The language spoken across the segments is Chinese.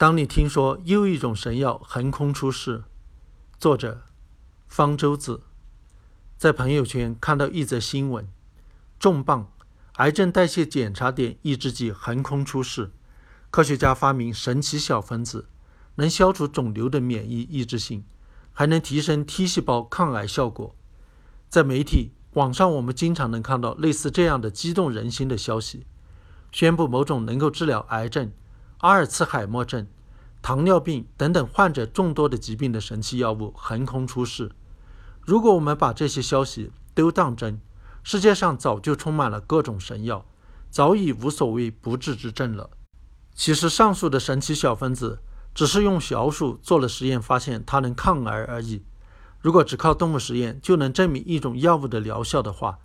当你听说又一种神药横空出世，作者方舟子在朋友圈看到一则新闻：重磅癌症代谢检查点抑制剂横空出世，科学家发明神奇小分子，能消除肿瘤的免疫抑制性，还能提升 T 细胞抗癌效果。在媒体网上，我们经常能看到类似这样的激动人心的消息：宣布某种能够治疗癌症。阿尔茨海默症、糖尿病等等患者众多的疾病的神奇药物横空出世。如果我们把这些消息都当真，世界上早就充满了各种神药，早已无所谓不治之症了。其实，上述的神奇小分子只是用小鼠做了实验，发现它能抗癌而已。如果只靠动物实验就能证明一种药物的疗效的话，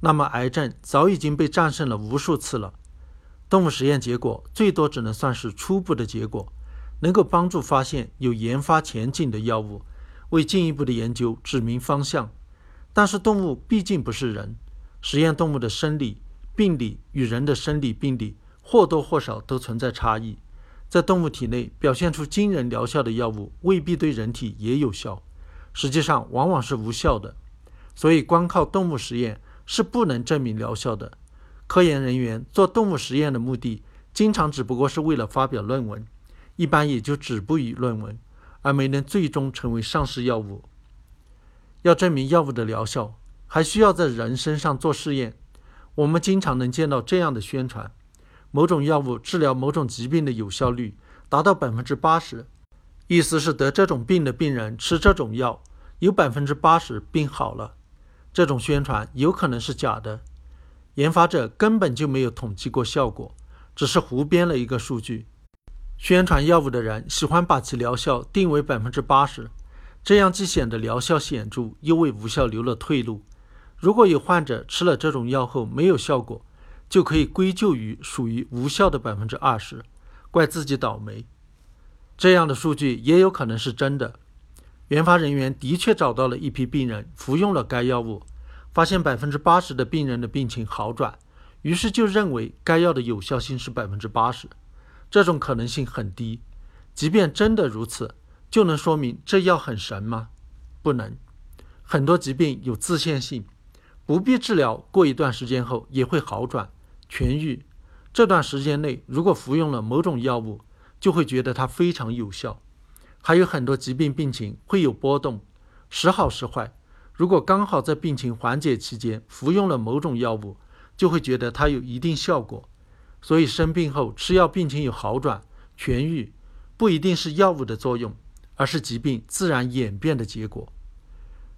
那么癌症早已经被战胜了无数次了。动物实验结果最多只能算是初步的结果，能够帮助发现有研发前景的药物，为进一步的研究指明方向。但是动物毕竟不是人，实验动物的生理病理与人的生理病理或多或少都存在差异，在动物体内表现出惊人疗效的药物未必对人体也有效，实际上往往是无效的。所以光靠动物实验是不能证明疗效的。科研人员做动物实验的目的，经常只不过是为了发表论文，一般也就止步于论文，而没能最终成为上市药物。要证明药物的疗效，还需要在人身上做试验。我们经常能见到这样的宣传：某种药物治疗某种疾病的有效率达到百分之八十，意思是得这种病的病人吃这种药，有百分之八十病好了。这种宣传有可能是假的。研发者根本就没有统计过效果，只是胡编了一个数据。宣传药物的人喜欢把其疗效定为百分之八十，这样既显得疗效显著，又为无效留了退路。如果有患者吃了这种药后没有效果，就可以归咎于属于无效的百分之二十，怪自己倒霉。这样的数据也有可能是真的。研发人员的确找到了一批病人服用了该药物。发现百分之八十的病人的病情好转，于是就认为该药的有效性是百分之八十，这种可能性很低。即便真的如此，就能说明这药很神吗？不能。很多疾病有自限性，不必治疗，过一段时间后也会好转痊愈。这段时间内，如果服用了某种药物，就会觉得它非常有效。还有很多疾病病情会有波动，时好时坏。如果刚好在病情缓解期间服用了某种药物，就会觉得它有一定效果。所以生病后吃药，病情有好转、痊愈，不一定是药物的作用，而是疾病自然演变的结果。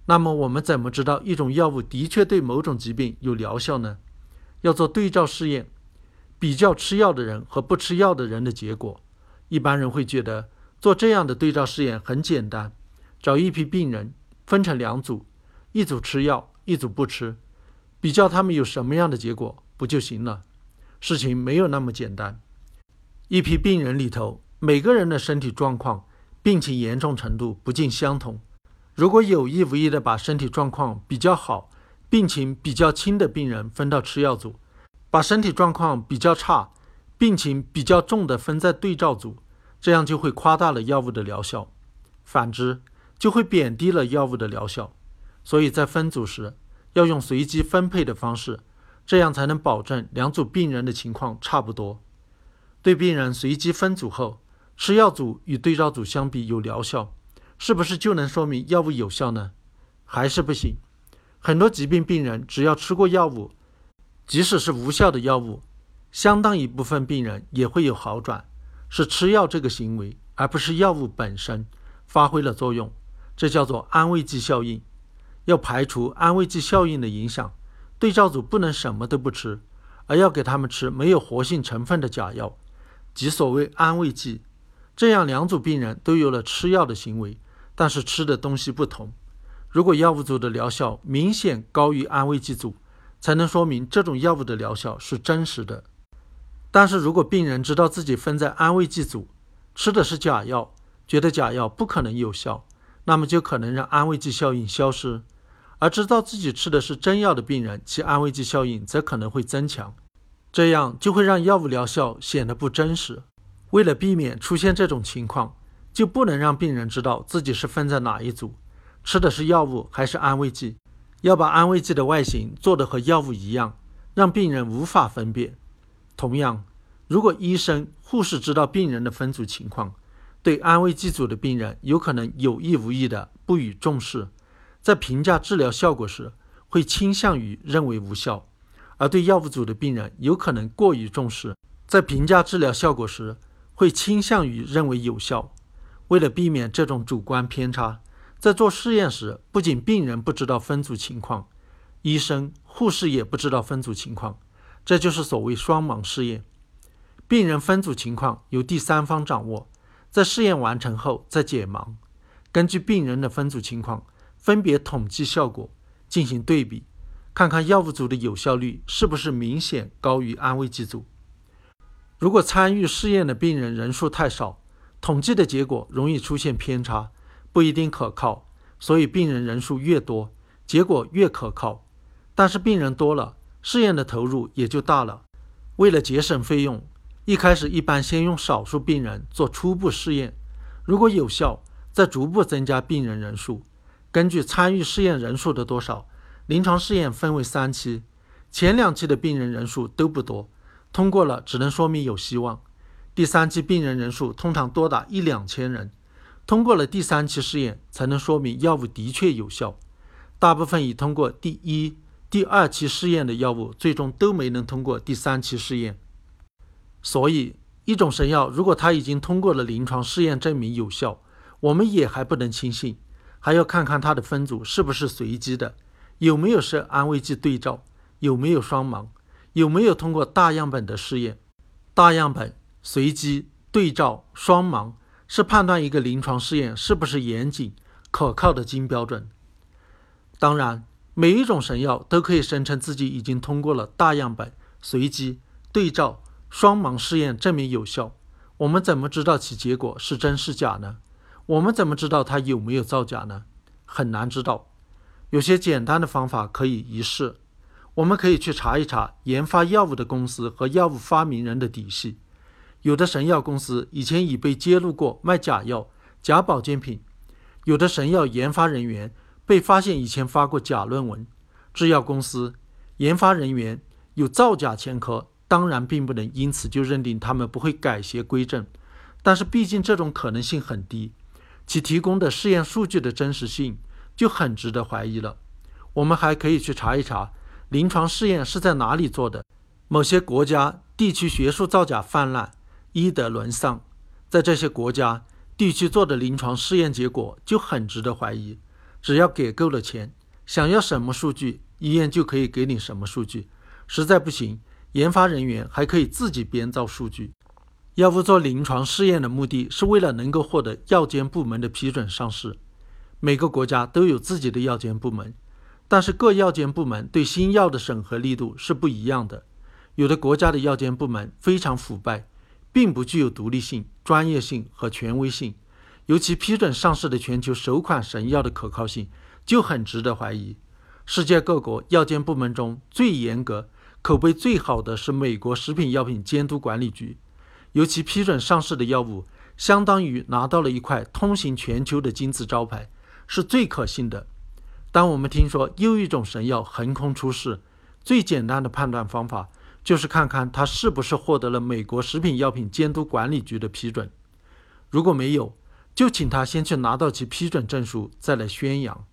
那么我们怎么知道一种药物的确对某种疾病有疗效呢？要做对照试验，比较吃药的人和不吃药的人的结果。一般人会觉得做这样的对照试验很简单，找一批病人分成两组。一组吃药，一组不吃，比较他们有什么样的结果不就行了？事情没有那么简单。一批病人里头，每个人的身体状况、病情严重程度不尽相同。如果有意无意的把身体状况比较好、病情比较轻的病人分到吃药组，把身体状况比较差、病情比较重的分在对照组，这样就会夸大了药物的疗效；反之，就会贬低了药物的疗效。所以在分组时，要用随机分配的方式，这样才能保证两组病人的情况差不多。对病人随机分组后，吃药组与对照组相比有疗效，是不是就能说明药物有效呢？还是不行？很多疾病病人只要吃过药物，即使是无效的药物，相当一部分病人也会有好转，是吃药这个行为，而不是药物本身发挥了作用，这叫做安慰剂效应。要排除安慰剂效应的影响，对照组不能什么都不吃，而要给他们吃没有活性成分的假药，即所谓安慰剂。这样两组病人都有了吃药的行为，但是吃的东西不同。如果药物组的疗效明显高于安慰剂组，才能说明这种药物的疗效是真实的。但是如果病人知道自己分在安慰剂组，吃的是假药，觉得假药不可能有效，那么就可能让安慰剂效应消失。而知道自己吃的是真药的病人，其安慰剂效应则可能会增强，这样就会让药物疗效显得不真实。为了避免出现这种情况，就不能让病人知道自己是分在哪一组，吃的是药物还是安慰剂。要把安慰剂的外形做得和药物一样，让病人无法分辨。同样，如果医生、护士知道病人的分组情况，对安慰剂组的病人有可能有意无意的不予重视，在评价治疗效果时会倾向于认为无效；而对药物组的病人有可能过于重视，在评价治疗效果时。会倾向于认为有效。为了避免这种主观偏差，在做试验时，不仅病人不知道分组情况，医生、护士也不知道分组情况，这就是所谓双盲试验。病人分组情况由第三方掌握，在试验完成后再解盲，根据病人的分组情况分别统计效果，进行对比，看看药物组的有效率是不是明显高于安慰剂组。如果参与试验的病人人数太少，统计的结果容易出现偏差，不一定可靠。所以病人人数越多，结果越可靠。但是病人多了，试验的投入也就大了。为了节省费用，一开始一般先用少数病人做初步试验，如果有效，再逐步增加病人人数。根据参与试验人数的多少，临床试验分为三期，前两期的病人人数都不多。通过了，只能说明有希望。第三期病人人数通常多达一两千人，通过了第三期试验，才能说明药物的确有效。大部分已通过第一、第二期试验的药物，最终都没能通过第三期试验。所以，一种神药如果它已经通过了临床试验，证明有效，我们也还不能轻信，还要看看它的分组是不是随机的，有没有设安慰剂对照，有没有双盲。有没有通过大样本的试验？大样本、随机、对照、双盲是判断一个临床试验是不是严谨、可靠的金标准。当然，每一种神药都可以声称自己已经通过了大样本、随机、对照、双盲试验，证明有效。我们怎么知道其结果是真是假呢？我们怎么知道它有没有造假呢？很难知道。有些简单的方法可以一试。我们可以去查一查研发药物的公司和药物发明人的底细。有的神药公司以前已被揭露过卖假药、假保健品；有的神药研发人员被发现以前发过假论文。制药公司研发人员有造假前科，当然并不能因此就认定他们不会改邪归正。但是毕竟这种可能性很低，其提供的试验数据的真实性就很值得怀疑了。我们还可以去查一查。临床试验是在哪里做的？某些国家地区学术造假泛滥，医德沦丧。在这些国家地区做的临床试验结果就很值得怀疑。只要给够了钱，想要什么数据，医院就可以给你什么数据。实在不行，研发人员还可以自己编造数据。药物做临床试验的目的是为了能够获得药监部门的批准上市。每个国家都有自己的药监部门。但是各药监部门对新药的审核力度是不一样的，有的国家的药监部门非常腐败，并不具有独立性、专业性和权威性，尤其批准上市的全球首款神药的可靠性就很值得怀疑。世界各国药监部门中最严格、口碑最好的是美国食品药品监督管理局，尤其批准上市的药物相当于拿到了一块通行全球的金字招牌，是最可信的。当我们听说又一种神药横空出世，最简单的判断方法就是看看它是不是获得了美国食品药品监督管理局的批准。如果没有，就请他先去拿到其批准证书，再来宣扬。